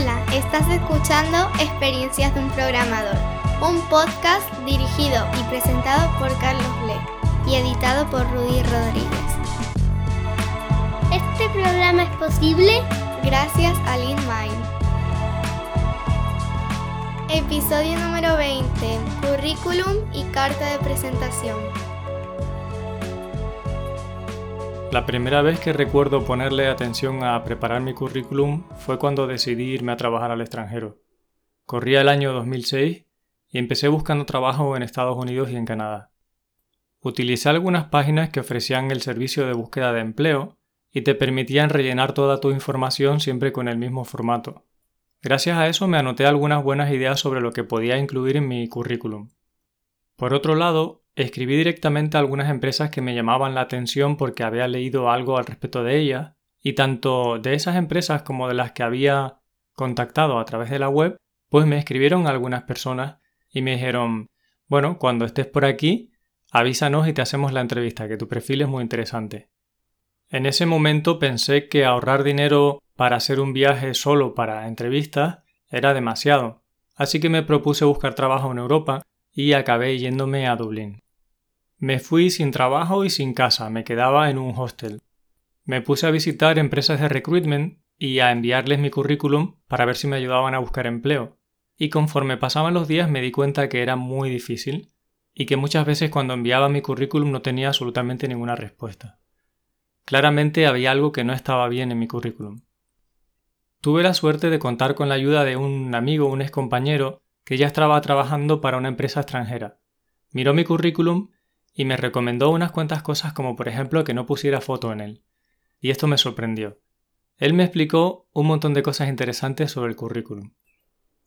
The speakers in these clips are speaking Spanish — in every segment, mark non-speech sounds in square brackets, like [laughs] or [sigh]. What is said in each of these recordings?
Hola, estás escuchando Experiencias de un Programador, un podcast dirigido y presentado por Carlos Bleck y editado por Rudy Rodríguez. Este programa es posible gracias a LeanMind. Episodio número 20. Currículum y carta de presentación. La primera vez que recuerdo ponerle atención a preparar mi currículum fue cuando decidí irme a trabajar al extranjero. Corría el año 2006 y empecé buscando trabajo en Estados Unidos y en Canadá. Utilicé algunas páginas que ofrecían el servicio de búsqueda de empleo y te permitían rellenar toda tu información siempre con el mismo formato. Gracias a eso me anoté algunas buenas ideas sobre lo que podía incluir en mi currículum. Por otro lado, escribí directamente a algunas empresas que me llamaban la atención porque había leído algo al respecto de ellas, y tanto de esas empresas como de las que había contactado a través de la web, pues me escribieron algunas personas y me dijeron, bueno, cuando estés por aquí, avísanos y te hacemos la entrevista, que tu perfil es muy interesante. En ese momento pensé que ahorrar dinero para hacer un viaje solo para entrevistas era demasiado, así que me propuse buscar trabajo en Europa y acabé yéndome a Dublín. Me fui sin trabajo y sin casa, me quedaba en un hostel. Me puse a visitar empresas de recruitment y a enviarles mi currículum para ver si me ayudaban a buscar empleo. Y conforme pasaban los días me di cuenta que era muy difícil y que muchas veces cuando enviaba mi currículum no tenía absolutamente ninguna respuesta. Claramente había algo que no estaba bien en mi currículum. Tuve la suerte de contar con la ayuda de un amigo, un ex compañero, que ya estaba trabajando para una empresa extranjera. Miró mi currículum y me recomendó unas cuantas cosas como por ejemplo que no pusiera foto en él. Y esto me sorprendió. Él me explicó un montón de cosas interesantes sobre el currículum.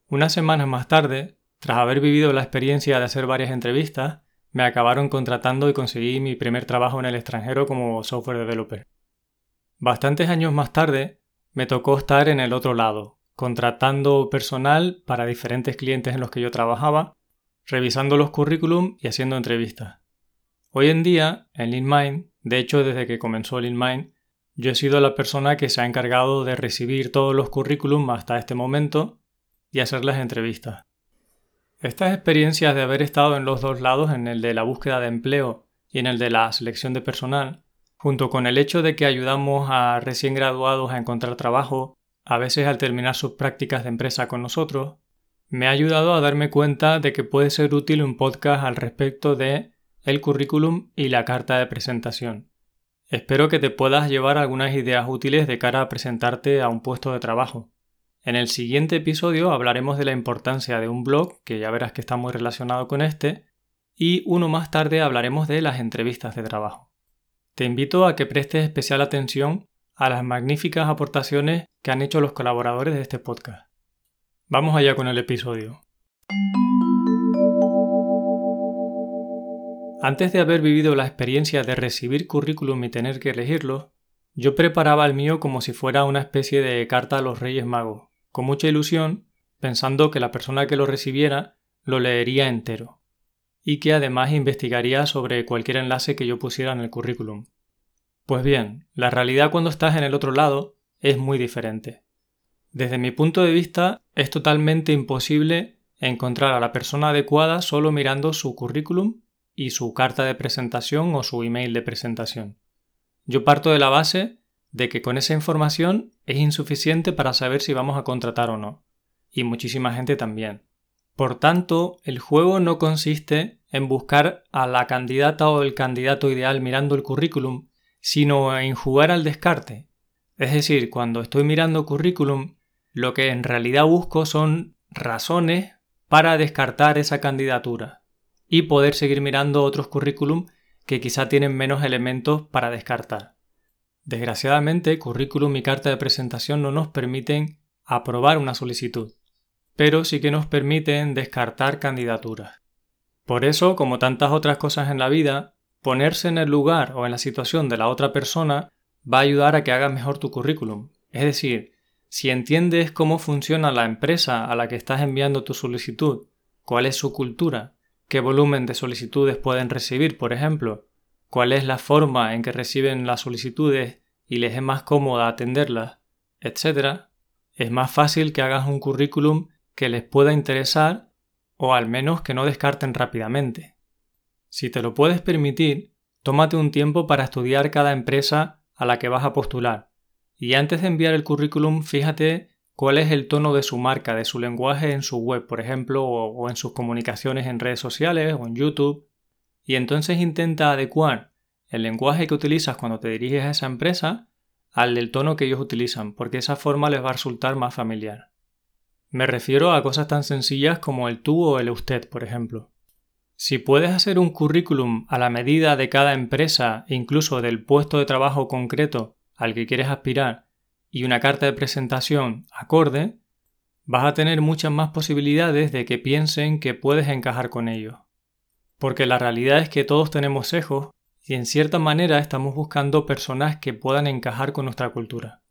Unas semanas más tarde, tras haber vivido la experiencia de hacer varias entrevistas, me acabaron contratando y conseguí mi primer trabajo en el extranjero como software developer. Bastantes años más tarde, me tocó estar en el otro lado, contratando personal para diferentes clientes en los que yo trabajaba, revisando los currículum y haciendo entrevistas. Hoy en día, en LeanMind, de hecho desde que comenzó LeanMind, yo he sido la persona que se ha encargado de recibir todos los currículums hasta este momento y hacer las entrevistas. Estas experiencias de haber estado en los dos lados, en el de la búsqueda de empleo y en el de la selección de personal, junto con el hecho de que ayudamos a recién graduados a encontrar trabajo, a veces al terminar sus prácticas de empresa con nosotros, me ha ayudado a darme cuenta de que puede ser útil un podcast al respecto de el currículum y la carta de presentación. Espero que te puedas llevar algunas ideas útiles de cara a presentarte a un puesto de trabajo. En el siguiente episodio hablaremos de la importancia de un blog, que ya verás que está muy relacionado con este, y uno más tarde hablaremos de las entrevistas de trabajo. Te invito a que prestes especial atención a las magníficas aportaciones que han hecho los colaboradores de este podcast. Vamos allá con el episodio. Antes de haber vivido la experiencia de recibir currículum y tener que elegirlo, yo preparaba el mío como si fuera una especie de carta a los Reyes Magos, con mucha ilusión, pensando que la persona que lo recibiera lo leería entero, y que además investigaría sobre cualquier enlace que yo pusiera en el currículum. Pues bien, la realidad cuando estás en el otro lado es muy diferente. Desde mi punto de vista, es totalmente imposible encontrar a la persona adecuada solo mirando su currículum y su carta de presentación o su email de presentación. Yo parto de la base de que con esa información es insuficiente para saber si vamos a contratar o no. Y muchísima gente también. Por tanto, el juego no consiste en buscar a la candidata o el candidato ideal mirando el currículum, sino en jugar al descarte. Es decir, cuando estoy mirando currículum, lo que en realidad busco son razones para descartar esa candidatura y poder seguir mirando otros currículum que quizá tienen menos elementos para descartar. Desgraciadamente, currículum y carta de presentación no nos permiten aprobar una solicitud, pero sí que nos permiten descartar candidaturas. Por eso, como tantas otras cosas en la vida, ponerse en el lugar o en la situación de la otra persona va a ayudar a que hagas mejor tu currículum. Es decir, si entiendes cómo funciona la empresa a la que estás enviando tu solicitud, cuál es su cultura, qué volumen de solicitudes pueden recibir, por ejemplo, cuál es la forma en que reciben las solicitudes y les es más cómoda atenderlas, etc., es más fácil que hagas un currículum que les pueda interesar o al menos que no descarten rápidamente. Si te lo puedes permitir, tómate un tiempo para estudiar cada empresa a la que vas a postular y antes de enviar el currículum fíjate cuál es el tono de su marca, de su lenguaje en su web, por ejemplo, o, en sus comunicaciones en redes sociales o en YouTube, y entonces intenta adecuar el lenguaje que utilizas cuando te diriges a esa empresa al del tono que ellos utilizan, porque esa forma les va a resultar más familiar. Me refiero a cosas tan sencillas como el tú o el usted, por ejemplo. Si puedes hacer un currículum a la medida de cada empresa, incluso del puesto de trabajo concreto al que quieres aspirar, y una carta de presentación acorde, vas a tener muchas más posibilidades de que piensen que puedes encajar con ellos. Porque la realidad es que todos tenemos sesgos y en cierta manera estamos buscando personas que puedan encajar con nuestra cultura.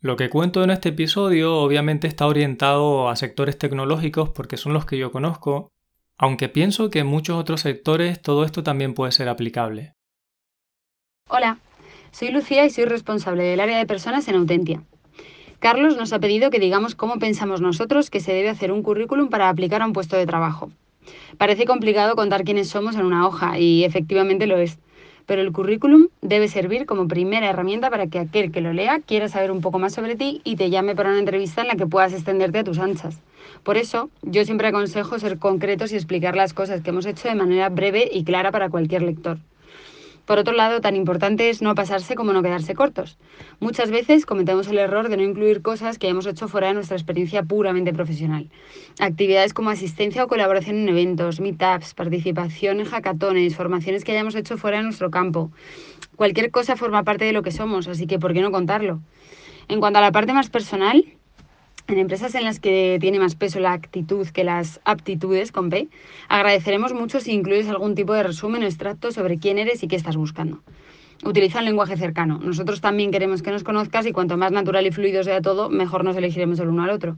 Lo que cuento en este episodio obviamente está orientado a sectores tecnológicos porque son los que yo conozco, aunque pienso que en muchos otros sectores todo esto también puede ser aplicable. Hola, soy Lucía y soy responsable del área de personas en Autentia. Carlos nos ha pedido que digamos cómo pensamos nosotros que se debe hacer un currículum para aplicar a un puesto de trabajo. Parece complicado contar quiénes somos en una hoja y efectivamente lo es, pero el currículum debe servir como primera herramienta para que aquel que lo lea quiera saber un poco más sobre ti y te llame para una entrevista en la que puedas extenderte a tus anchas. Por eso, yo siempre aconsejo ser concretos y explicar las cosas que hemos hecho de manera breve y clara para cualquier lector. Por otro lado, tan importante es no pasarse como no quedarse cortos. Muchas veces cometemos el error de no incluir cosas que hemos hecho fuera de nuestra experiencia puramente profesional. Actividades como asistencia o colaboración en eventos, meetups, participación en hackatones, formaciones que hayamos hecho fuera de nuestro campo. Cualquier cosa forma parte de lo que somos, así que ¿por qué no contarlo? En cuanto a la parte más personal, en empresas en las que tiene más peso la actitud que las aptitudes, con P, agradeceremos mucho si incluyes algún tipo de resumen o extracto sobre quién eres y qué estás buscando. Utiliza un lenguaje cercano. Nosotros también queremos que nos conozcas y cuanto más natural y fluido sea todo, mejor nos elegiremos el uno al otro.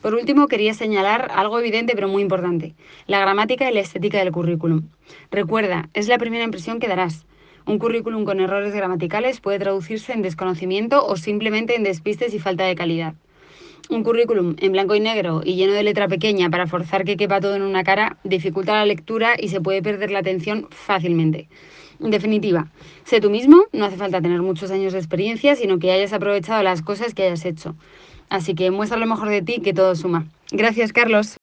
Por último, quería señalar algo evidente pero muy importante, la gramática y la estética del currículum. Recuerda, es la primera impresión que darás. Un currículum con errores gramaticales puede traducirse en desconocimiento o simplemente en despistes y falta de calidad. Un currículum en blanco y negro y lleno de letra pequeña para forzar que quepa todo en una cara dificulta la lectura y se puede perder la atención fácilmente. En definitiva, sé tú mismo, no hace falta tener muchos años de experiencia, sino que hayas aprovechado las cosas que hayas hecho. Así que muestra lo mejor de ti, que todo suma. Gracias, Carlos.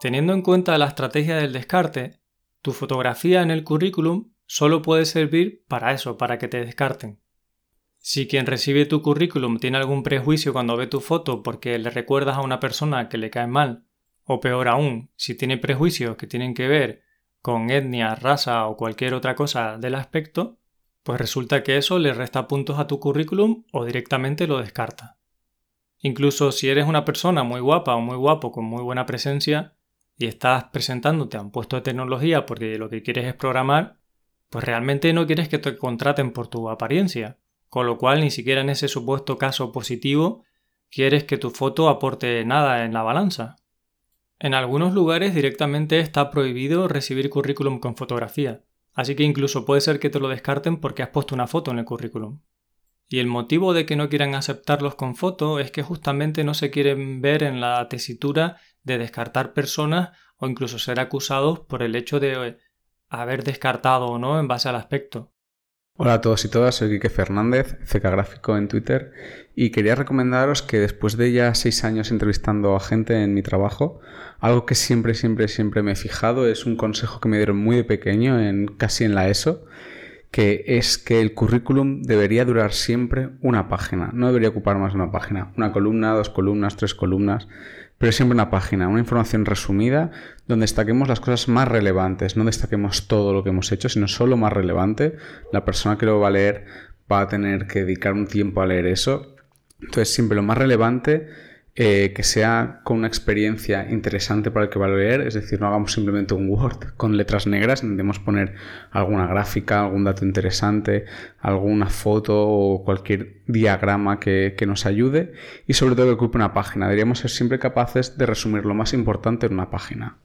Teniendo en cuenta la estrategia del descarte, tu fotografía en el currículum solo puede servir para eso, para que te descarten. Si quien recibe tu currículum tiene algún prejuicio cuando ve tu foto porque le recuerdas a una persona que le cae mal, o peor aún, si tiene prejuicios que tienen que ver con etnia, raza o cualquier otra cosa del aspecto, pues resulta que eso le resta puntos a tu currículum o directamente lo descarta. Incluso si eres una persona muy guapa o muy guapo con muy buena presencia, y estás presentándote a un puesto de tecnología porque lo que quieres es programar, pues realmente no quieres que te contraten por tu apariencia. Con lo cual ni siquiera en ese supuesto caso positivo quieres que tu foto aporte nada en la balanza. En algunos lugares directamente está prohibido recibir currículum con fotografía, así que incluso puede ser que te lo descarten porque has puesto una foto en el currículum. Y el motivo de que no quieran aceptarlos con foto es que justamente no se quieren ver en la tesitura de descartar personas o incluso ser acusados por el hecho de haber descartado o no en base al aspecto. Hola a todos y todas, soy Quique Fernández, CK Gráfico en Twitter, y quería recomendaros que después de ya seis años entrevistando a gente en mi trabajo, algo que siempre, siempre, siempre me he fijado es un consejo que me dieron muy de pequeño, en, casi en la ESO, que es que el currículum debería durar siempre una página, no debería ocupar más de una página, una columna, dos columnas, tres columnas, pero siempre una página, una información resumida donde destaquemos las cosas más relevantes, no destaquemos todo lo que hemos hecho, sino solo más relevante. La persona que lo va a leer va a tener que dedicar un tiempo a leer eso. Entonces siempre lo más relevante eh, que sea con una experiencia interesante para el que va a leer, es decir, no hagamos simplemente un Word con letras negras, intentemos poner alguna gráfica, algún dato interesante, alguna foto o cualquier diagrama que, que nos ayude y sobre todo que ocupe una página. Deberíamos ser siempre capaces de resumir lo más importante en una página.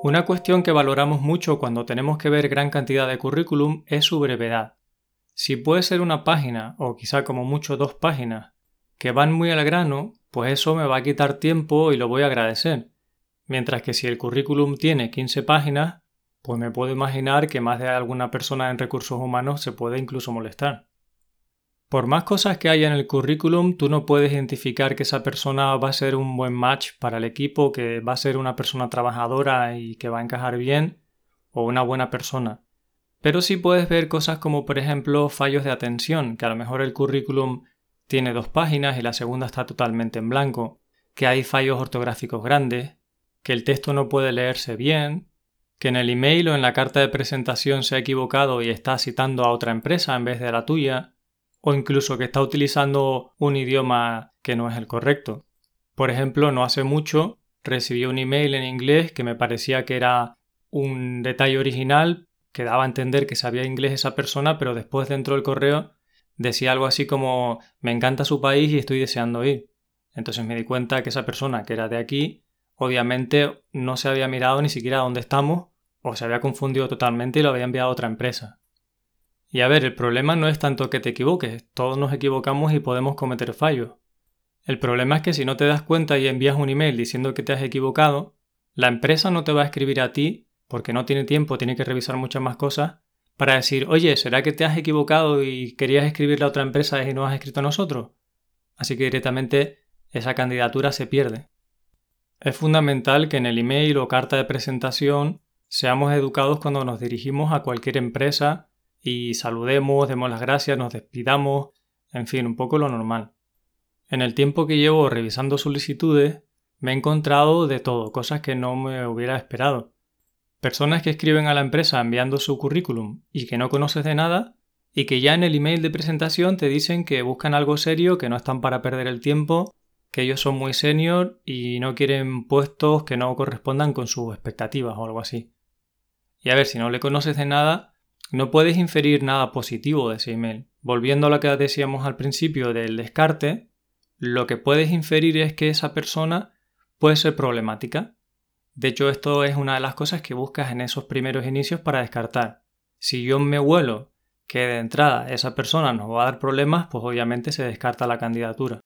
Una cuestión que valoramos mucho cuando tenemos que ver gran cantidad de currículum es su brevedad. Si puede ser una página o quizá como mucho dos páginas que van muy al grano, pues eso me va a quitar tiempo y lo voy a agradecer. Mientras que si el currículum tiene 15 páginas, pues me puedo imaginar que más de alguna persona en recursos humanos se puede incluso molestar. Por más cosas que haya en el currículum, tú no puedes identificar que esa persona va a ser un buen match para el equipo, que va a ser una persona trabajadora y que va a encajar bien, o una buena persona. Pero sí puedes ver cosas como por ejemplo fallos de atención, que a lo mejor el currículum tiene dos páginas y la segunda está totalmente en blanco, que hay fallos ortográficos grandes, que el texto no puede leerse bien, que en el email o en la carta de presentación se ha equivocado y está citando a otra empresa en vez de a la tuya, o incluso que está utilizando un idioma que no es el correcto. Por ejemplo, no hace mucho recibí un email en inglés que me parecía que era un detalle original que daba a entender que sabía inglés esa persona, pero después dentro del correo decía algo así como me encanta su país y estoy deseando ir. Entonces me di cuenta que esa persona que era de aquí, obviamente no se había mirado ni siquiera dónde estamos o se había confundido totalmente y lo había enviado a otra empresa. Y a ver, el problema no es tanto que te equivoques, todos nos equivocamos y podemos cometer fallos. El problema es que si no te das cuenta y envías un email diciendo que te has equivocado, la empresa no te va a escribir a ti, porque no tiene tiempo, tiene que revisar muchas más cosas, para decir, oye, ¿será que te has equivocado y querías escribirle a otra empresa y no has escrito a nosotros? Así que directamente esa candidatura se pierde. Es fundamental que en el email o carta de presentación seamos educados cuando nos dirigimos a cualquier empresa y saludemos, demos las gracias, nos despidamos, en fin, un poco lo normal. En el tiempo que llevo revisando solicitudes, me he encontrado de todo, cosas que no me hubiera esperado. Personas que escriben a la empresa enviando su currículum y que no conoces de nada, y que ya en el email de presentación te dicen que buscan algo serio, que no están para perder el tiempo, que ellos son muy senior y no quieren puestos que no correspondan con sus expectativas o algo así. Y a ver, si no le conoces de nada, no puedes inferir nada positivo de ese email. Volviendo a lo que decíamos al principio del descarte, lo que puedes inferir es que esa persona puede ser problemática. De hecho, esto es una de las cosas que buscas en esos primeros inicios para descartar. Si yo me huelo que de entrada esa persona nos va a dar problemas, pues obviamente se descarta la candidatura.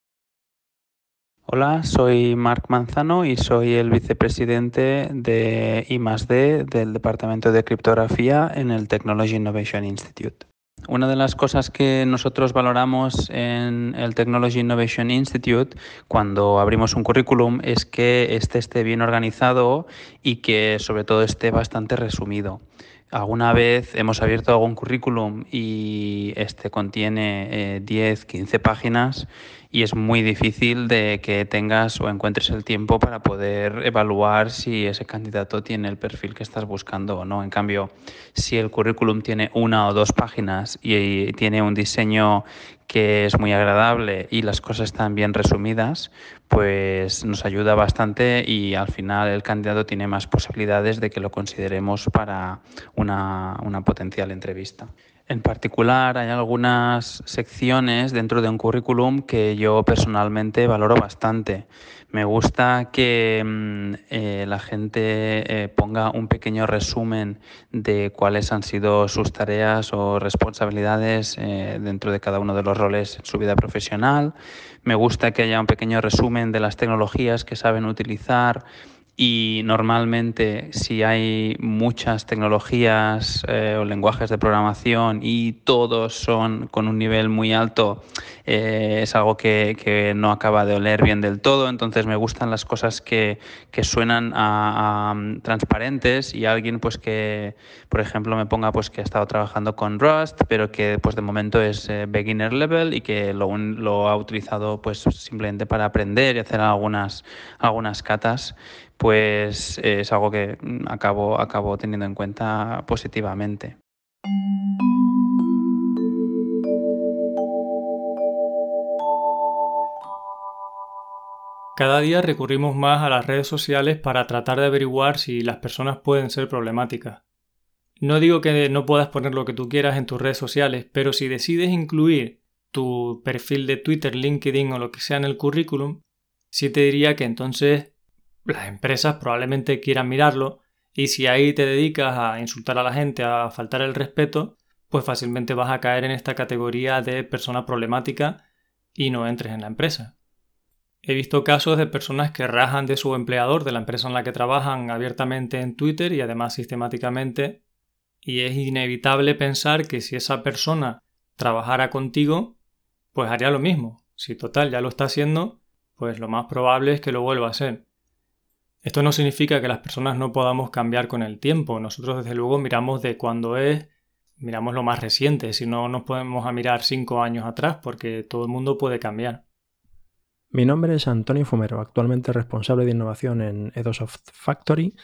Hola, soy Marc Manzano y soy el vicepresidente de I+D del Departamento de Criptografía en el Technology Innovation Institute. Una de las cosas que nosotros valoramos en el Technology Innovation Institute cuando abrimos un currículum es que este esté bien organizado y que sobre todo esté bastante resumido. Alguna vez hemos abierto algún currículum y este contiene 10, eh, 15 páginas y es muy difícil de que tengas o encuentres el tiempo para poder evaluar si ese candidato tiene el perfil que estás buscando o no. En cambio, si el currículum tiene una o dos páginas y tiene un diseño que es muy agradable y las cosas están bien resumidas, pues nos ayuda bastante y al final el candidato tiene más posibilidades de que lo consideremos para una, una potencial entrevista. En particular, hay algunas secciones dentro de un currículum que yo personalmente valoro bastante. Me gusta que mm, eh, la gente eh, ponga un pequeño resumen de cuáles han sido sus tareas o responsabilidades eh, dentro de cada uno de los roles en su vida profesional. Me gusta que haya un pequeño resumen de las tecnologías que saben utilizar y normalmente si hay muchas tecnologías eh, o lenguajes de programación y todos son con un nivel muy alto, eh, es algo que, que, no acaba de oler bien del todo. Entonces me gustan las cosas que, que suenan a, transparentes y alguien pues que, por ejemplo, me ponga pues que ha estado trabajando con Rust, pero que pues de momento es eh, beginner level y que lo, lo ha utilizado pues simplemente para aprender y hacer algunas, algunas catas pues es algo que acabo, acabo teniendo en cuenta positivamente. Cada día recurrimos más a las redes sociales para tratar de averiguar si las personas pueden ser problemáticas. No digo que no puedas poner lo que tú quieras en tus redes sociales, pero si decides incluir tu perfil de Twitter, LinkedIn o lo que sea en el currículum, sí te diría que entonces las empresas probablemente quieran mirarlo Y si ahí te dedicas a insultar a la gente, a faltar el respeto, pues fácilmente vas a caer en esta categoría de persona problemática y no entres en la empresa. He visto casos de personas que rajan de su empleador, de la empresa en la que trabajan abiertamente en Twitter y además sistemáticamente, y es inevitable pensar que si esa persona trabajara contigo, pues haría lo mismo. Si total ya lo está haciendo, pues lo más probable es que lo vuelva a hacer. Esto no significa que las personas no podamos cambiar con el tiempo. Nosotros desde luego miramos de cuándo es, miramos lo más reciente, si no nos podemos a mirar cinco años atrás porque todo el mundo puede cambiar. Mi nombre es Antonio Fumero, actualmente responsable de innovación en Edosoft Factory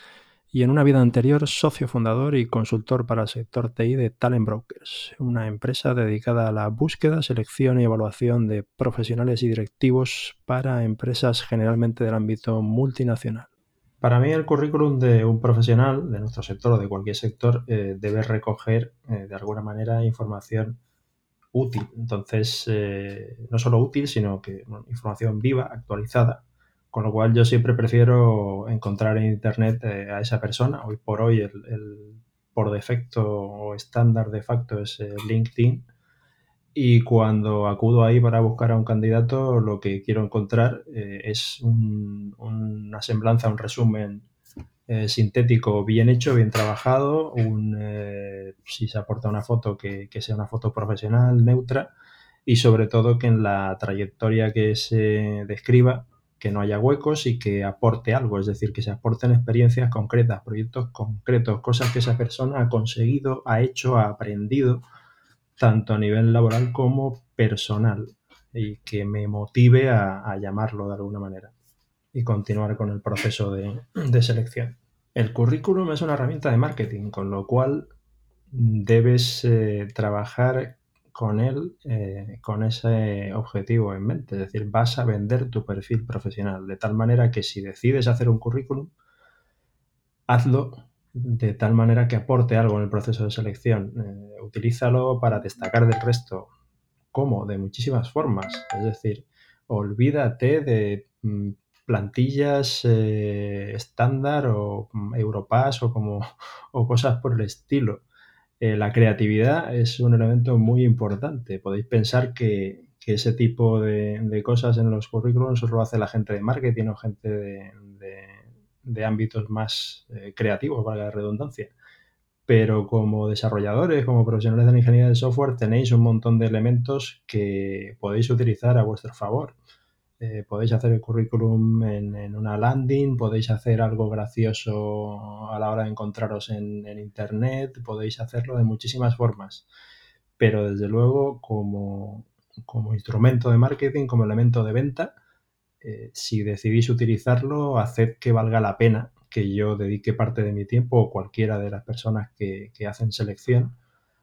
y en una vida anterior socio fundador y consultor para el sector TI de Talent Brokers, una empresa dedicada a la búsqueda, selección y evaluación de profesionales y directivos para empresas generalmente del ámbito multinacional. Para mí el currículum de un profesional de nuestro sector o de cualquier sector eh, debe recoger eh, de alguna manera información útil. Entonces, eh, no solo útil, sino que información viva, actualizada. Con lo cual yo siempre prefiero encontrar en Internet a esa persona. Hoy por hoy el, por defecto o estándar de facto es LinkedIn y cuando acudo ahí para buscar a un candidato, lo que quiero encontrar eh, es una semblanza, un resumen eh, sintético bien hecho, bien trabajado, un, eh, si se aporta una foto que, sea una foto profesional, neutra, y sobre todo que en la trayectoria que se describa, que no haya huecos y que aporte algo, es decir, que se aporten experiencias concretas, proyectos concretos, cosas que esa persona ha conseguido, ha hecho, ha aprendido tanto a nivel laboral como personal y que me motive a, llamarlo de alguna manera y continuar con el proceso de, selección. El currículum es una herramienta de marketing, con lo cual debes eh, trabajar con él eh, con ese objetivo en mente, es decir, vas a vender tu perfil profesional, de tal manera que si decides hacer un currículum, hazlo de tal manera que aporte algo en el proceso de selección. Eh, utilízalo para destacar del resto. ¿Cómo? De muchísimas formas. Es decir, olvídate de mm, plantillas eh, estándar o mm, Europass o, como, [laughs] o cosas por el estilo. Eh, la creatividad es un elemento muy importante. Podéis pensar que, ese tipo de, cosas en los currículums solo hace la gente de marketing o gente de de ámbitos más eh, creativos, valga la redundancia. Pero como desarrolladores, como profesionales de la ingeniería de software, tenéis un montón de elementos que podéis utilizar a vuestro favor. Eh, podéis hacer el currículum en, una landing, podéis hacer algo gracioso a la hora de encontraros en, en, Internet, podéis hacerlo de muchísimas formas. Pero desde luego, como, como instrumento de marketing, como elemento de venta, eh, si decidís utilizarlo, haced que valga la pena que yo dedique parte de mi tiempo o cualquiera de las personas que, hacen selección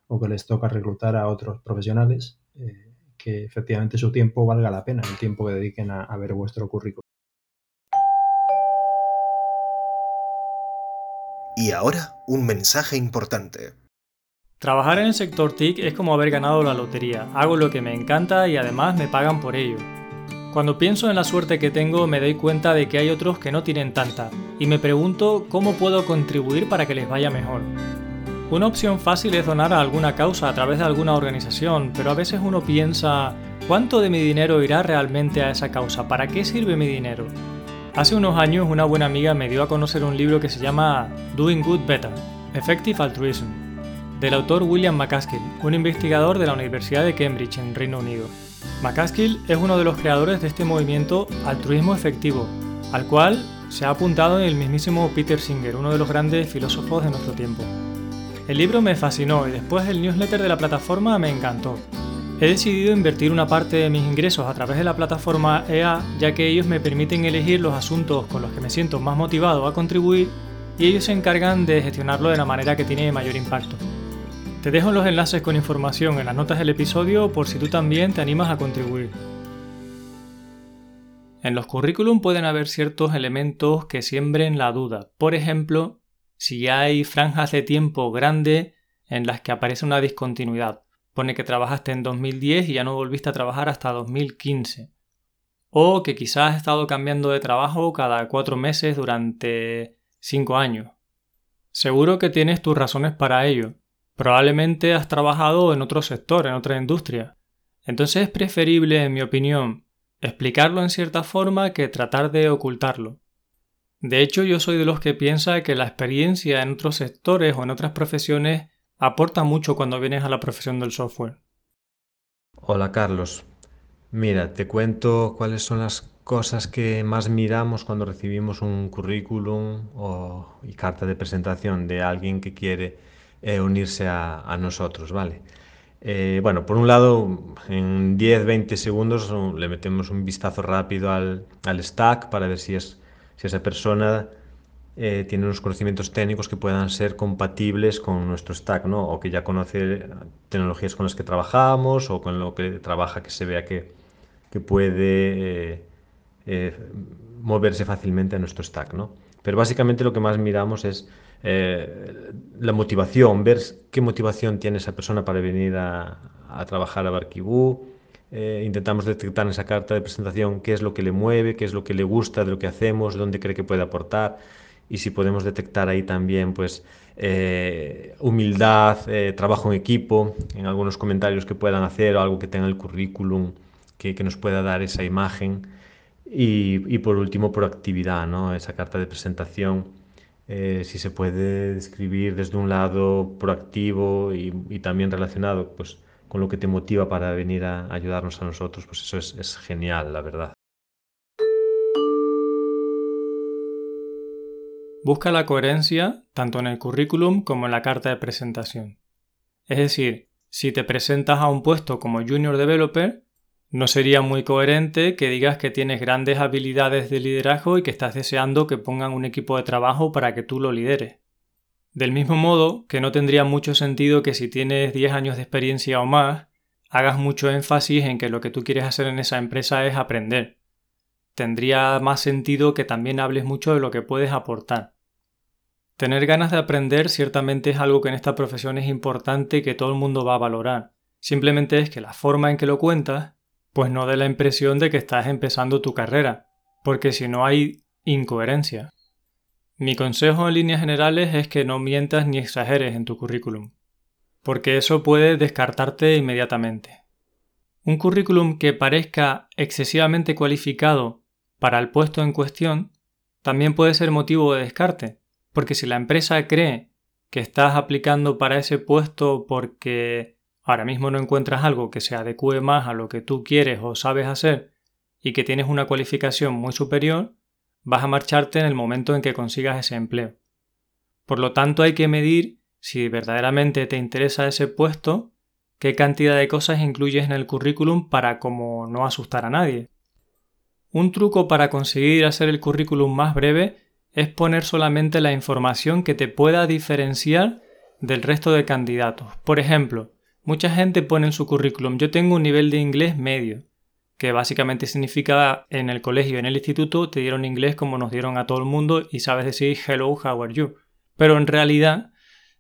o que les toca reclutar a otros profesionales, eh, que efectivamente su tiempo valga la pena, el tiempo que dediquen a, a ver vuestro currículum. Y ahora, un mensaje importante. Trabajar en el sector TIC es como haber ganado la lotería. Hago lo que me encanta y además me pagan por ello. Cuando pienso en la suerte que tengo me doy cuenta de que hay otros que no tienen tanta y me pregunto cómo puedo contribuir para que les vaya mejor. Una opción fácil es donar a alguna causa a través de alguna organización, pero a veces uno piensa, ¿cuánto de mi dinero irá realmente a esa causa? ¿Para qué sirve mi dinero? Hace unos años una buena amiga me dio a conocer un libro que se llama Doing Good Better, Effective Altruism, del autor William McCaskill, un investigador de la Universidad de Cambridge en Reino Unido. McCaskill es uno de los creadores de este movimiento altruismo efectivo, al cual se ha apuntado el mismísimo Peter Singer, uno de los grandes filósofos de nuestro tiempo. El libro me fascinó y después el newsletter de la plataforma me encantó. He decidido invertir una parte de mis ingresos a través de la plataforma EA ya que ellos me permiten elegir los asuntos con los que me siento más motivado a contribuir y ellos se encargan de gestionarlo de la manera que tiene mayor impacto. Te dejo los enlaces con información en las notas del episodio por si tú también te animas a contribuir. En los currículum pueden haber ciertos elementos que siembren la duda. Por ejemplo, si hay franjas de tiempo grande en las que aparece una discontinuidad. Pone que trabajaste en 2010 y ya no volviste a trabajar hasta 2015. O que quizás has estado cambiando de trabajo cada cuatro meses durante cinco años. Seguro que tienes tus razones para ello. Probablemente has trabajado en otro sector, en otra industria. Entonces es preferible, en mi opinión, explicarlo en cierta forma que tratar de ocultarlo. De hecho, yo soy de los que piensa que la experiencia en otros sectores o en otras profesiones aporta mucho cuando vienes a la profesión del software. Hola Carlos. Mira, te cuento cuáles son las cosas que más miramos cuando recibimos un currículum o, y carta de presentación de alguien que quiere eh, unirse a, nosotros, ¿vale? Eh, bueno, por un lado, en 10-20 segundos le metemos un vistazo rápido al, al stack para ver si es si esa persona eh, tiene unos conocimientos técnicos que puedan ser compatibles con nuestro stack, ¿no? O que ya conoce tecnologías con las que trabajamos o con lo que trabaja que se vea que, que puede eh, moverse fácilmente a nuestro stack, ¿no? Pero básicamente lo que más miramos es la motivación, ver qué motivación tiene esa persona para venir a, trabajar a Barkibú, eh, intentamos detectar en esa carta de presentación qué es lo que le mueve, qué es lo que le gusta de lo que hacemos, dónde cree que puede aportar y si podemos detectar ahí también pues eh, humildad, eh, trabajo en equipo, en algunos comentarios que puedan hacer o algo que tenga el currículum que, que nos pueda dar esa imagen y, y, por último proactividad, ¿no? esa carta de presentación. Si se puede describir desde un lado proactivo y, también relacionado pues con lo que te motiva para venir a ayudarnos a nosotros, pues eso es, es genial, la verdad. Busca la coherencia tanto en el currículum como en la carta de presentación. Es decir, si te presentas a un puesto como junior developer, no sería muy coherente que digas que tienes grandes habilidades de liderazgo y que estás deseando que pongan un equipo de trabajo para que tú lo lideres. Del mismo modo que no tendría mucho sentido que si tienes 10 años de experiencia o más, hagas mucho énfasis en que lo que tú quieres hacer en esa empresa es aprender. Tendría más sentido que también hables mucho de lo que puedes aportar. Tener ganas de aprender ciertamente es algo que en esta profesión es importante y que todo el mundo va a valorar. Simplemente es que la forma en que lo cuentas, pues no dé la impresión de que estás empezando tu carrera, porque si no hay incoherencia. Mi consejo en líneas generales es que no mientas ni exageres en tu currículum, porque eso puede descartarte inmediatamente. Un currículum que parezca excesivamente cualificado para el puesto en cuestión también puede ser motivo de descarte, porque si la empresa cree que estás aplicando para ese puesto porque ahora mismo no encuentras algo que se adecue más a lo que tú quieres o sabes hacer y que tienes una cualificación muy superior, vas a marcharte en el momento en que consigas ese empleo. Por lo tanto, hay que medir si verdaderamente te interesa ese puesto, qué cantidad de cosas incluyes en el currículum para como no asustar a nadie. Un truco para conseguir hacer el currículum más breve es poner solamente la información que te pueda diferenciar del resto de candidatos. Por ejemplo, mucha gente pone en su currículum yo tengo un nivel de inglés medio que básicamente significa en el colegio, en el instituto, te dieron inglés como nos dieron a todo el mundo y sabes decir hello, how are you. Pero en realidad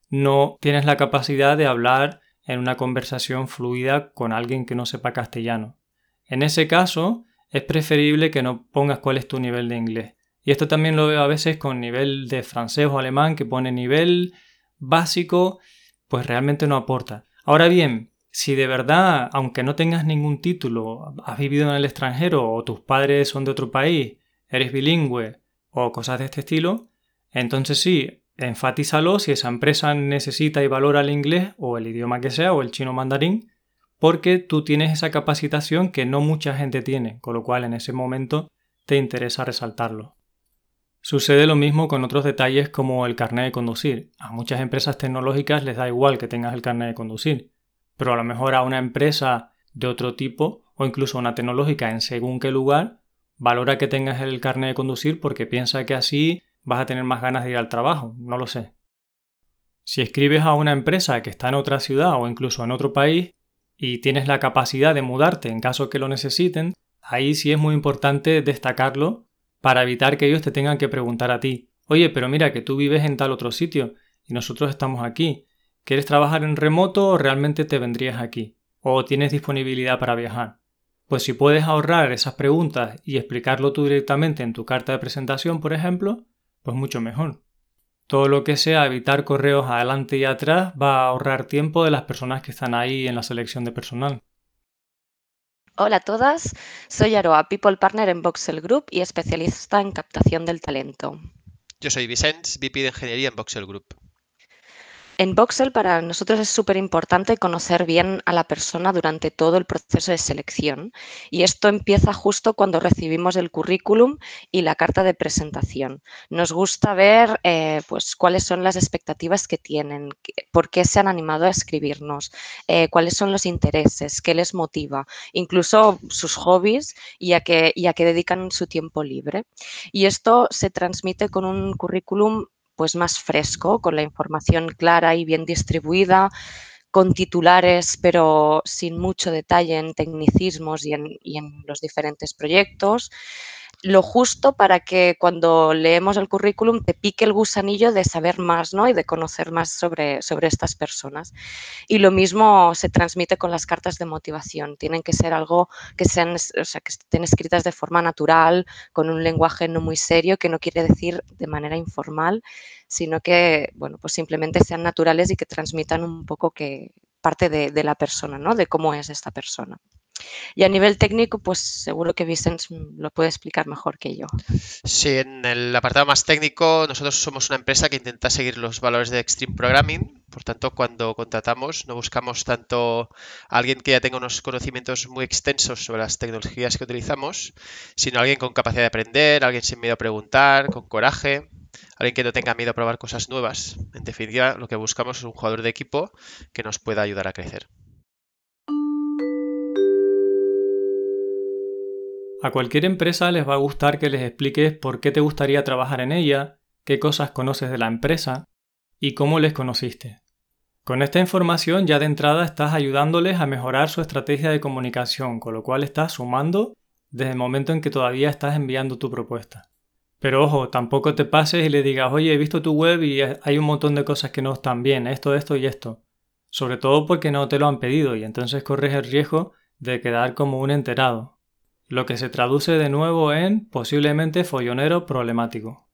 no tienes la capacidad de hablar en una conversación fluida con alguien que no sepa castellano. En ese caso, es preferible que no pongas cuál es tu nivel de inglés. Y esto también lo veo a veces con nivel de francés o alemán que pone nivel básico, pues realmente no aporta. Ahora bien, si de verdad, aunque no tengas ningún título, has vivido en el extranjero o tus padres son de otro país, eres bilingüe o cosas de este estilo, entonces sí, enfatízalo si esa empresa necesita y valora el inglés o el idioma que sea o el chino mandarín, porque tú tienes esa capacitación que no mucha gente tiene, con lo cual en ese momento te interesa resaltarlo. Sucede lo mismo con otros detalles como el carnet de conducir. A muchas empresas tecnológicas les da igual que tengas el carnet de conducir pero a lo mejor a una empresa de otro tipo o incluso a una tecnológica en según qué lugar, valora que tengas el carnet de conducir porque piensa que así vas a tener más ganas de ir al trabajo, no lo sé. Si escribes a una empresa que está en otra ciudad o incluso en otro país y tienes la capacidad de mudarte en caso que lo necesiten, ahí sí es muy importante destacarlo para evitar que ellos te tengan que preguntar a ti, oye, pero mira que tú vives en tal otro sitio y nosotros estamos aquí, ¿Quieres trabajar en remoto o realmente te vendrías aquí? ¿O tienes disponibilidad para viajar? Pues si puedes ahorrar esas preguntas y explicarlo tú directamente en tu carta de presentación, por ejemplo, pues mucho mejor. Todo lo que sea evitar correos adelante y atrás va a ahorrar tiempo de las personas que están ahí en la selección de personal. Hola a todas, soy Aroa, People Partner en Voxel Group y especialista en captación del talento. Yo soy Vicente, VP de Ingeniería en Voxel Group. En Voxel para nosotros es súper importante conocer bien a la persona durante todo el proceso de selección y esto empieza justo cuando recibimos el currículum y la carta de presentación. Nos gusta ver eh, pues, cuáles son las expectativas que tienen, por qué se han animado a escribirnos, eh, cuáles son los intereses, qué les motiva, incluso sus hobbies y a, qué, y a qué dedican su tiempo libre. Y esto se transmite con un currículum pues más fresco, con la información clara y bien distribuida, con titulares, pero sin mucho detalle en tecnicismos y en, y en los diferentes proyectos lo justo para que cuando leemos el currículum te pique el gusanillo de saber más ¿no? y de conocer más sobre, sobre estas personas. Y lo mismo se transmite con las cartas de motivación. Tienen que ser algo que, sean, o sea, que estén escritas de forma natural, con un lenguaje no muy serio, que no quiere decir de manera informal, sino que bueno, pues simplemente sean naturales y que transmitan un poco que parte de, de la persona, ¿no? de cómo es esta persona. Y a nivel técnico, pues seguro que Vicens lo puede explicar mejor que yo. Sí, en el apartado más técnico, nosotros somos una empresa que intenta seguir los valores de Extreme Programming. Por tanto, cuando contratamos, no buscamos tanto a alguien que ya tenga unos conocimientos muy extensos sobre las tecnologías que utilizamos, sino alguien con capacidad de aprender, alguien sin miedo a preguntar, con coraje, alguien que no tenga miedo a probar cosas nuevas. En definitiva, lo que buscamos es un jugador de equipo que nos pueda ayudar a crecer. A cualquier empresa les va a gustar que les expliques por qué te gustaría trabajar en ella, qué cosas conoces de la empresa y cómo les conociste. Con esta información ya de entrada estás ayudándoles a mejorar su estrategia de comunicación, con lo cual estás sumando desde el momento en que todavía estás enviando tu propuesta. Pero ojo, tampoco te pases y le digas, oye, he visto tu web y hay un montón de cosas que no están bien, esto, esto y esto. Sobre todo porque no te lo han pedido y entonces corres el riesgo de quedar como un enterado lo que se traduce de nuevo en posiblemente follonero problemático.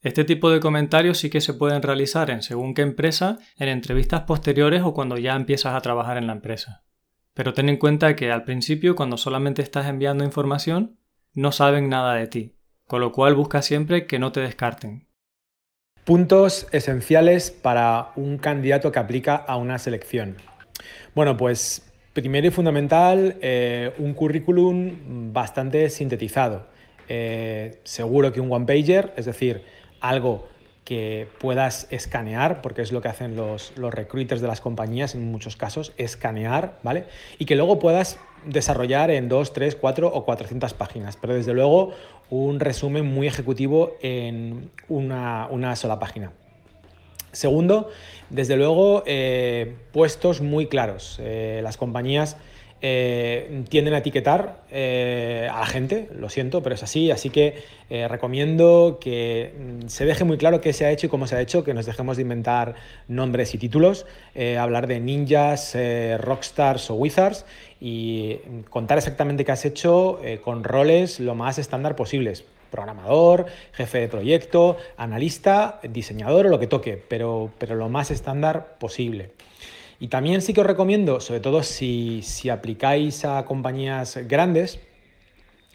Este tipo de comentarios sí que se pueden realizar en según qué empresa, en entrevistas posteriores o cuando ya empiezas a trabajar en la empresa. Pero ten en cuenta que al principio, cuando solamente estás enviando información, no saben nada de ti, con lo cual busca siempre que no te descarten. Puntos esenciales para un candidato que aplica a una selección. Bueno, pues Primero y fundamental, eh, un currículum bastante sintetizado. Eh, seguro que un one-pager, es decir, algo que puedas escanear, porque es lo que hacen los, los recruiters de las compañías en muchos casos, escanear, ¿vale? Y que luego puedas desarrollar en 2, 3, 4 o 400 páginas, pero desde luego un resumen muy ejecutivo en una, una sola página. Segundo, desde luego, eh, puestos muy claros. Eh, las compañías eh, tienden a etiquetar a la gente, lo siento, pero es así, así que recomiendo que mm, se deje muy claro qué se ha hecho y cómo se ha hecho, que nos dejemos de inventar nombres y títulos, hablar de ninjas, rockstars o wizards y contar exactamente qué has hecho con roles lo más estándar posibles programador, jefe de proyecto, analista, diseñador o lo que toque, pero, pero lo más estándar posible. Y también sí que os recomiendo, sobre todo si, aplicáis a compañías grandes,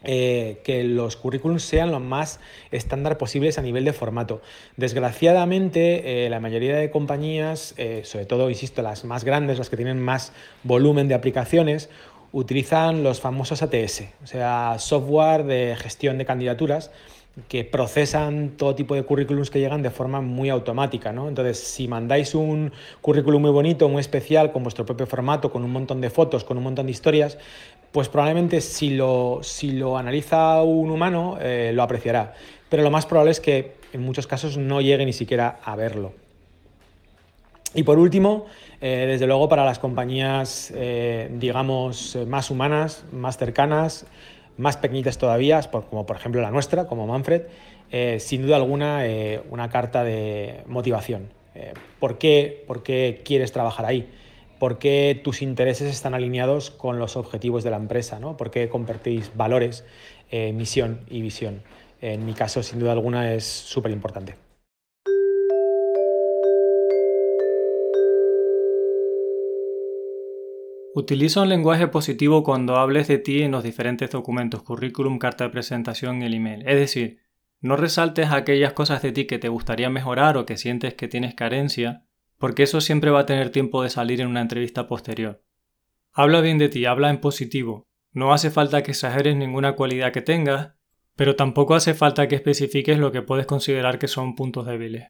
eh, que los currículums sean lo más estándar posibles a nivel de formato. Desgraciadamente, eh, la mayoría de compañías, eh, sobre todo, insisto, las más grandes, las que tienen más volumen de aplicaciones, utilizan los famosos ATS, o sea, software de gestión de candidaturas que procesan todo tipo de currículums que llegan de forma muy automática. ¿no? Entonces, si mandáis un currículum muy bonito, muy especial, con vuestro propio formato, con un montón de fotos, con un montón de historias, pues probablemente si lo, si lo analiza un humano, eh, lo apreciará. Pero lo más probable es que en muchos casos no llegue ni siquiera a verlo. Y por último, eh, desde luego para las compañías, eh, digamos, eh, más humanas, más cercanas, más pequeñitas todavía, como por ejemplo la nuestra, como Manfred, sin duda alguna una carta de motivación. ¿por, qué, ¿Por qué quieres trabajar ahí? ¿Por qué tus intereses están alineados con los objetivos de la empresa? ¿no? ¿Por qué compartís valores, misión y visión? En mi caso, sin duda alguna, es súper importante. Utiliza un lenguaje positivo cuando hables de ti en los diferentes documentos, currículum, carta de presentación y el email. Es decir, no resaltes aquellas cosas de ti que te gustaría mejorar o que sientes que tienes carencia, porque eso siempre va a tener tiempo de salir en una entrevista posterior. Habla bien de ti, habla en positivo. No hace falta que exageres ninguna cualidad que tengas, pero tampoco hace falta que especifiques lo que puedes considerar que son puntos débiles.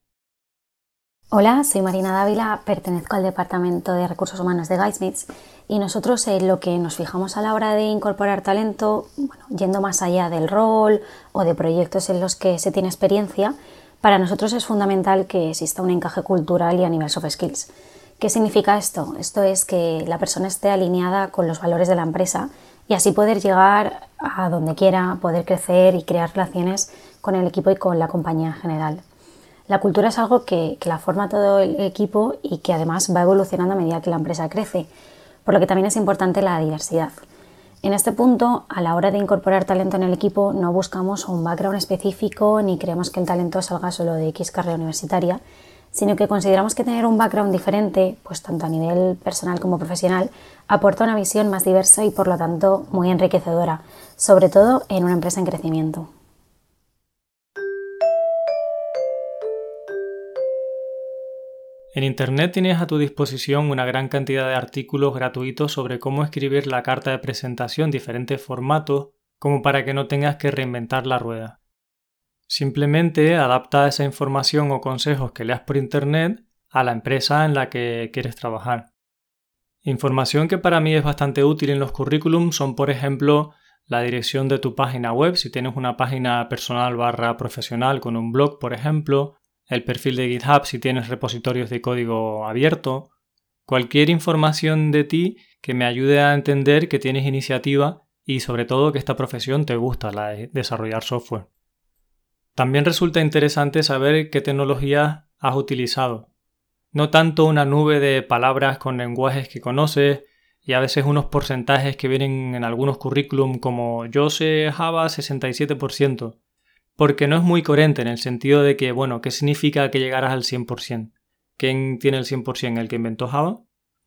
Hola, soy Marina Dávila, pertenezco al Departamento de Recursos Humanos de Guysmiths y nosotros en lo que nos fijamos a la hora de incorporar talento, yendo más allá del rol o de proyectos en los que se tiene experiencia, para nosotros es fundamental que exista un encaje cultural y a nivel soft skills. ¿Qué significa esto? Esto es que la persona esté alineada con los valores de la empresa y así poder llegar a donde quiera, poder crecer y crear relaciones con el equipo y con la compañía en general. La cultura es algo que, la forma todo el equipo y que además va evolucionando a medida que la empresa crece, por lo que también es importante la diversidad. En este punto, a la hora de incorporar talento en el equipo, no buscamos un background específico ni creemos que el talento salga solo de X carrera universitaria, sino que consideramos que tener un background diferente, pues tanto a nivel personal como profesional, aporta una visión más diversa y por lo tanto muy enriquecedora, sobre todo en una empresa en crecimiento. En Internet tienes a tu disposición una gran cantidad de artículos gratuitos sobre cómo escribir la carta de presentación en diferentes formatos, como para que no tengas que reinventar la rueda. Simplemente adapta esa información o consejos que leas por Internet a la empresa en la que quieres trabajar. Información que para mí es bastante útil en los currículums son, por ejemplo, la dirección de tu página web, si tienes una página personal barra profesional con un blog, por ejemplo, el perfil de GitHub si tienes repositorios de código abierto, cualquier información de ti que me ayude a entender que tienes iniciativa y sobre todo que esta profesión te gusta, la de desarrollar software. También resulta interesante saber qué tecnologías has utilizado. No tanto una nube de palabras con lenguajes que conoces y a veces unos porcentajes que vienen en algunos currículum como yo sé Java 67%, porque no es muy coherente en el sentido de que, bueno, ¿qué significa que llegaras al 100%? ¿Quién tiene el 100%? ¿El que inventó Java?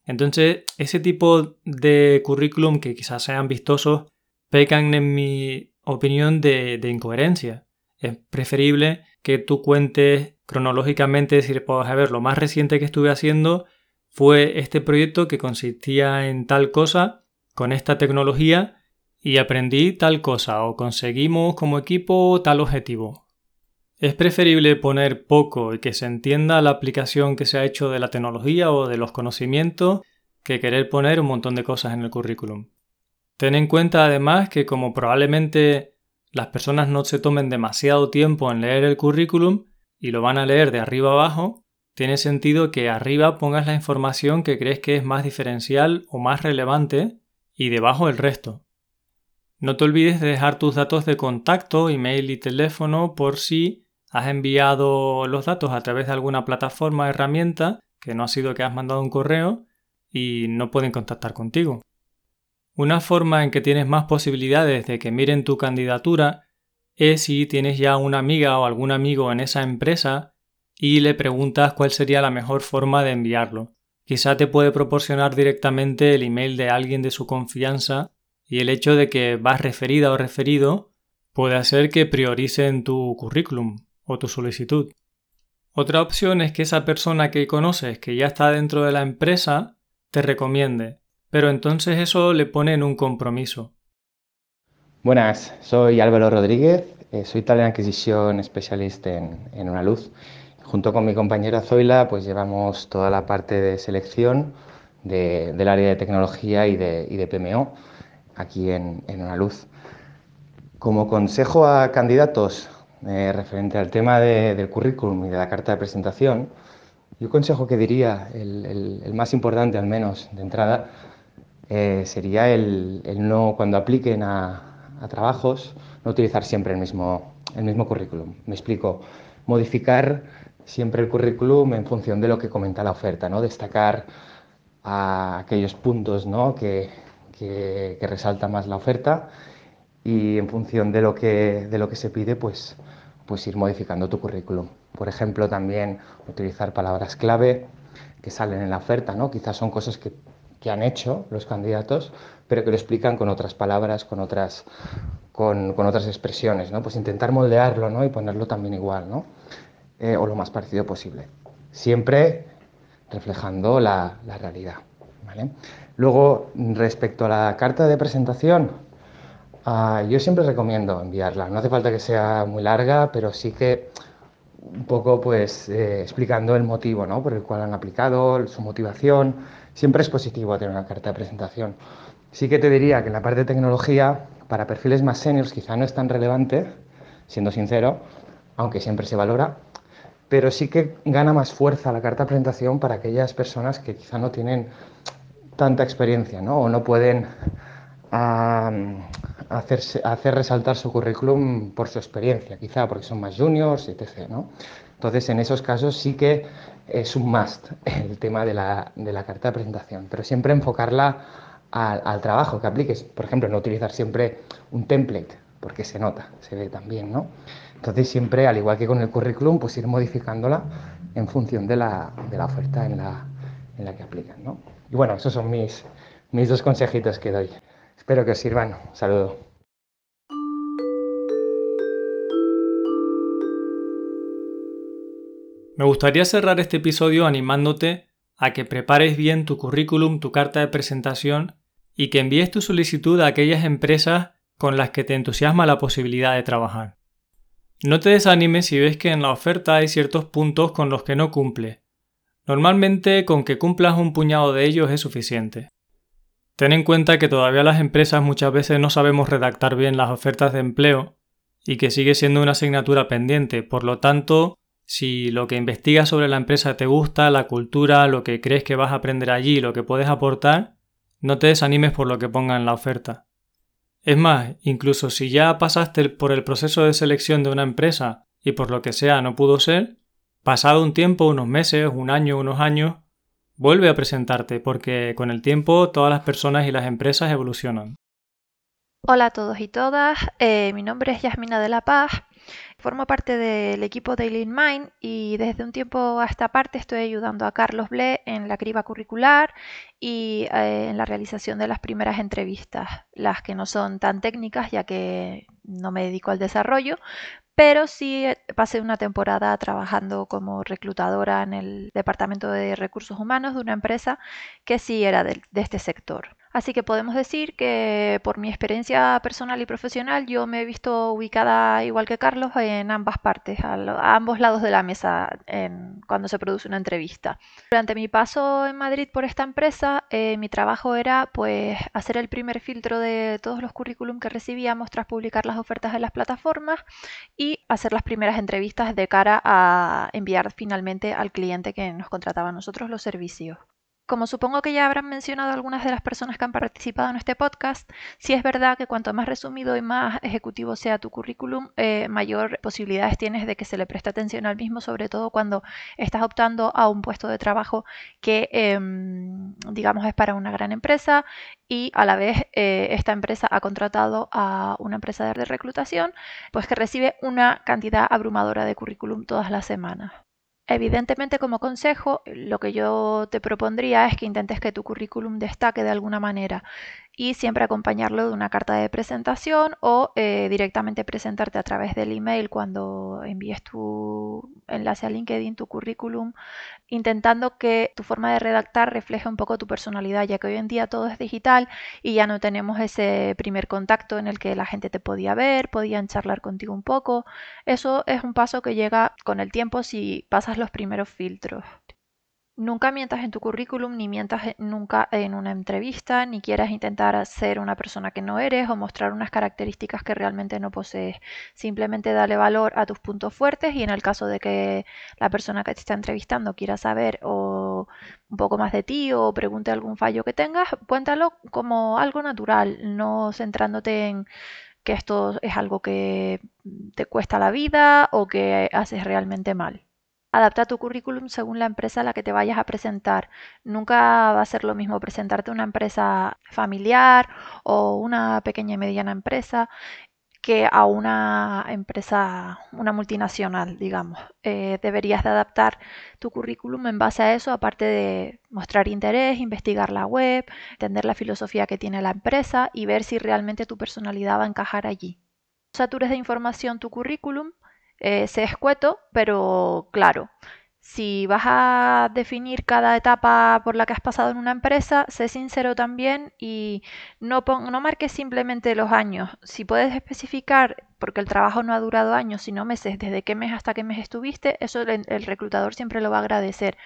Entonces, ese tipo de currículum que quizás sean vistosos pecan, en mi opinión, de, de incoherencia. Es preferible que tú cuentes cronológicamente, decir, pues a ver, lo más reciente que estuve haciendo fue este proyecto que consistía en tal cosa, con esta tecnología, y aprendí tal cosa o conseguimos como equipo tal objetivo. Es preferible poner poco y que se entienda la aplicación que se ha hecho de la tecnología o de los conocimientos que querer poner un montón de cosas en el currículum. Ten en cuenta además que como probablemente las personas no se tomen demasiado tiempo en leer el currículum y lo van a leer de arriba abajo, tiene sentido que arriba pongas la información que crees que es más diferencial o más relevante y debajo el resto. No te olvides de dejar tus datos de contacto, email y teléfono por si has enviado los datos a través de alguna plataforma o herramienta, que no ha sido que has mandado un correo y no pueden contactar contigo. Una forma en que tienes más posibilidades de que miren tu candidatura es si tienes ya una amiga o algún amigo en esa empresa y le preguntas cuál sería la mejor forma de enviarlo. Quizá te puede proporcionar directamente el email de alguien de su confianza y el hecho de que vas referida o referido puede hacer que prioricen tu currículum o tu solicitud. Otra opción es que esa persona que conoces que ya está dentro de la empresa te recomiende, pero entonces eso le pone en un compromiso. Buenas, soy Álvaro Rodríguez, eh, soy Talent Acquisition Specialist en, en Una Luz. Junto con mi compañera Zoila, pues llevamos toda la parte de selección del área de tecnología y de, y de PMO aquí en, Una Luz. Como consejo a candidatos eh, referente al tema del currículum y de la carta de presentación, yo consejo que diría, el, más importante al menos de entrada, eh, sería el, no, cuando apliquen a, trabajos, no utilizar siempre el mismo, el mismo currículum. Me explico, modificar siempre el currículum en función de lo que comenta la oferta, ¿no? destacar a aquellos puntos ¿no? que, que, resalta más la oferta y en función de lo que, de lo que se pide, pues, pues ir modificando tu currículum. Por ejemplo, también utilizar palabras clave que salen en la oferta, ¿no? Quizás son cosas que que han hecho los candidatos, pero que lo explican con otras palabras, con otras, con, otras expresiones, ¿no? Pues intentar moldearlo, ¿no? Y ponerlo también igual, ¿no? Eh, o lo más parecido posible. Siempre reflejando la, realidad, Luego, respecto a la carta de presentación, ah, yo siempre recomiendo enviarla. No hace falta que sea muy larga, pero sí que un poco pues eh, explicando el motivo ¿no? por el cual han aplicado, su motivación. Siempre es positivo tener una carta de presentación. Sí que te diría que en la parte de tecnología, para perfiles más seniors quizá no es tan relevante, siendo sincero, aunque siempre se valora, pero sí que gana más fuerza la carta de presentación para aquellas personas que quizá no tienen tanta experiencia ¿no? o no pueden hacer resaltar su currículum por su experiencia, quizá porque son más juniors, etc. ¿no? Entonces, en esos casos sí que es un must el tema de la, carta de presentación, pero siempre enfocarla al, trabajo que apliques. Por ejemplo, no utilizar siempre un template, porque se nota, se ve también, ¿no? Entonces, siempre, al igual que con el currículum, pues ir modificándola en función de la, de la oferta en la, en la que aplican, ¿no? Y bueno, esos son mis, mis dos consejitos que doy. Espero que os sirvan. saludo. Me gustaría cerrar este episodio animándote a que prepares bien tu currículum, tu carta de presentación y que envíes tu solicitud a aquellas empresas con las que te entusiasma la posibilidad de trabajar. No te desanimes si ves que en la oferta hay ciertos puntos con los que no cumple. Normalmente con que cumplas un puñado de ellos es suficiente. Ten en cuenta que todavía las empresas muchas veces no sabemos redactar bien las ofertas de empleo y que sigue siendo una asignatura pendiente. Por lo tanto, si lo que investigas sobre la empresa te gusta, la cultura, lo que crees que vas a aprender allí, lo que puedes aportar, no te desanimes por lo que ponga en la oferta. Es más, incluso si ya pasaste por el proceso de selección de una empresa y por lo que sea no pudo ser, pasado un tiempo, unos meses, un año, unos años, Vuelve a presentarte porque con el tiempo todas las personas y las empresas evolucionan. Hola a todos y todas, eh, mi nombre es Yasmina de la Paz, formo parte del equipo Daily Mind y desde un tiempo a esta parte estoy ayudando a Carlos Ble en la criba curricular y eh, en la realización de las primeras entrevistas, las que no son tan técnicas ya que no me dedico al desarrollo, pero sí eh, pasé una temporada trabajando como reclutadora en el Departamento de Recursos Humanos de una empresa que sí era de, este sector. Así que podemos decir que por mi experiencia personal y profesional yo me he visto ubicada igual que Carlos en ambas partes, a, ambos lados de la mesa cuando se produce una entrevista. Durante mi paso en Madrid por esta empresa, eh, mi trabajo era pues hacer el primer filtro de todos los currículum que recibíamos tras publicar las ofertas en las plataformas y hacer las primeras entrevistas de cara a enviar finalmente al cliente que nos contrataba a nosotros los servicios. Como supongo que ya habrán mencionado algunas de las personas que han participado en este podcast, sí es verdad que cuanto más resumido y más ejecutivo sea tu currículum, eh, mayor posibilidades tienes de que se le preste atención al mismo, sobre todo cuando estás optando a un puesto de trabajo que, em, digamos, es para una gran empresa y a la vez eh, esta empresa ha contratado a una empresa de reclutación, pues que recibe una cantidad abrumadora de currículum todas las semanas. Evidentemente, como consejo, lo que yo te propondría es que intentes que tu currículum destaque de alguna manera y siempre acompañarlo de una carta de presentación o eh, directamente presentarte a través del email cuando envíes tu enlace a LinkedIn, tu currículum, intentando que tu forma de redactar refleje un poco tu personalidad, ya que hoy en día todo es digital y ya no tenemos ese primer contacto en el que la gente te podía ver, podían charlar contigo un poco. Eso es un paso que llega con el tiempo si pasas los primeros filtros. Nunca mientas en tu currículum, ni mientas nunca en una entrevista, ni quieras intentar ser una persona que no eres o mostrar unas características que realmente no posees. Simplemente dale valor a tus puntos fuertes y en el caso de que la persona que te está entrevistando quiera saber o un poco más de ti o pregunte algún fallo que tengas, cuéntalo como algo natural, no centrándote en que esto es algo que te cuesta la vida o que haces realmente mal. Adapta tu currículum según la empresa a la que te vayas a presentar. Nunca va a ser lo mismo presentarte a una empresa familiar o una pequeña y mediana empresa que a una empresa, una multinacional, digamos. Eh, deberías de adaptar tu currículum en base a eso, aparte de mostrar interés, investigar la web, entender la filosofía que tiene la empresa y ver si realmente tu personalidad va a encajar allí. Satures de información tu currículum, eh, sé escueto, pero claro. Si vas a definir cada etapa por la que has pasado en una empresa, sé sincero también y no, no marques simplemente los años. Si puedes especificar porque el trabajo no ha durado años, sino meses, desde qué mes hasta qué mes estuviste, eso el, reclutador siempre lo va a agradecer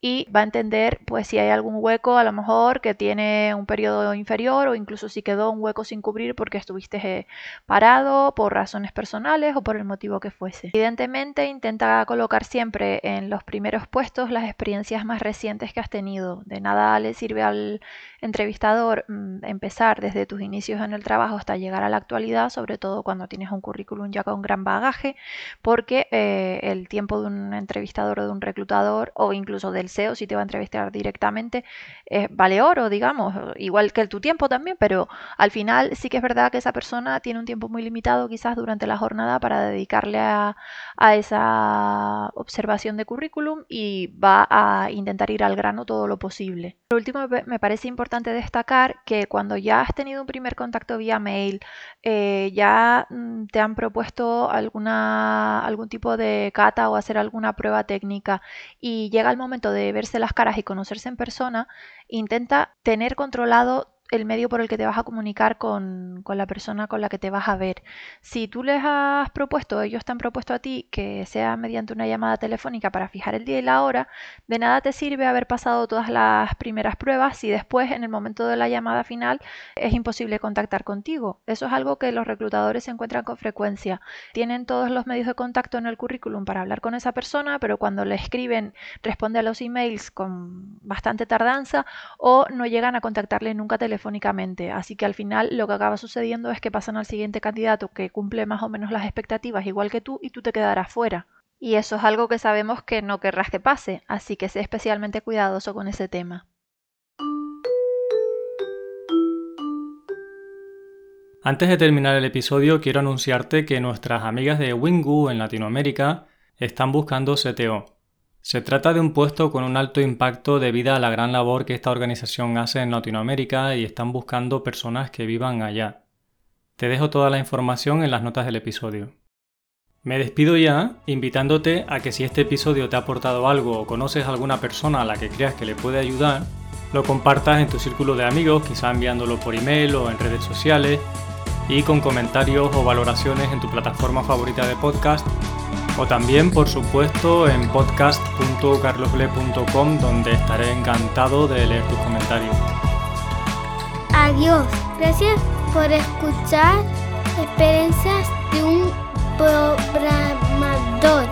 y va a entender pues si hay algún hueco a lo mejor que tiene un periodo inferior o incluso si quedó un hueco sin cubrir porque estuviste eh, parado por razones personales o por el motivo que fuese. Evidentemente intenta colocar siempre en los primeros puestos las experiencias más recientes que has tenido. De nada le sirve al entrevistador mm, empezar desde tus inicios en el trabajo hasta llegar a la actualidad, sobre todo cuando tienes un currículum ya con gran bagaje, porque eh, el tiempo de un entrevistador o de un reclutador o incluso del SEO, si te va a entrevistar directamente, eh, vale oro, digamos, igual que el tu tiempo también, pero al final sí que es verdad que esa persona tiene un tiempo muy limitado quizás durante la jornada para dedicarle a, a esa observación de currículum y va a intentar ir al grano todo lo posible. Por último, me parece importante destacar que cuando ya has tenido un primer contacto vía mail, eh, ya mm, te han propuesto alguna, algún tipo de cata o hacer alguna prueba técnica y llega el momento de verse las caras y conocerse en persona, intenta tener controlado el medio por el que te vas a comunicar con, la persona con la que te vas a ver. Si tú les has propuesto, ellos te han propuesto a ti que sea mediante una llamada telefónica para fijar el día y la hora, de nada te sirve haber pasado todas las primeras pruebas si después en el momento de la llamada final es imposible contactar contigo. Eso es algo que los reclutadores se encuentran con frecuencia. Tienen todos los medios de contacto en el currículum para hablar con esa persona, pero cuando le escriben responde a los emails con bastante tardanza o no llegan a contactarle nunca telefónicamente Así que al final lo que acaba sucediendo es que pasan al siguiente candidato que cumple más o menos las expectativas igual que tú y tú te quedarás fuera. Y eso es algo que sabemos que no querrás que pase, así que sé especialmente cuidadoso con ese tema. Antes de terminar el episodio, quiero anunciarte que nuestras amigas de Wingu en Latinoamérica están buscando CTO. Se trata de un puesto con un alto impacto debido a la gran labor que esta organización hace en Latinoamérica y están buscando personas que vivan allá. Te dejo toda la información en las notas del episodio. Me despido ya, invitándote a que si este episodio te ha aportado algo o conoces a alguna persona a la que creas que le puede ayudar, lo compartas en tu círculo de amigos, quizá enviándolo por email o en redes sociales, y con comentarios o valoraciones en tu plataforma favorita de podcast o también, por supuesto, en podcast.carlosble.com donde estaré encantado de leer tus comentarios. Adiós, gracias por escuchar experiencias de un programador.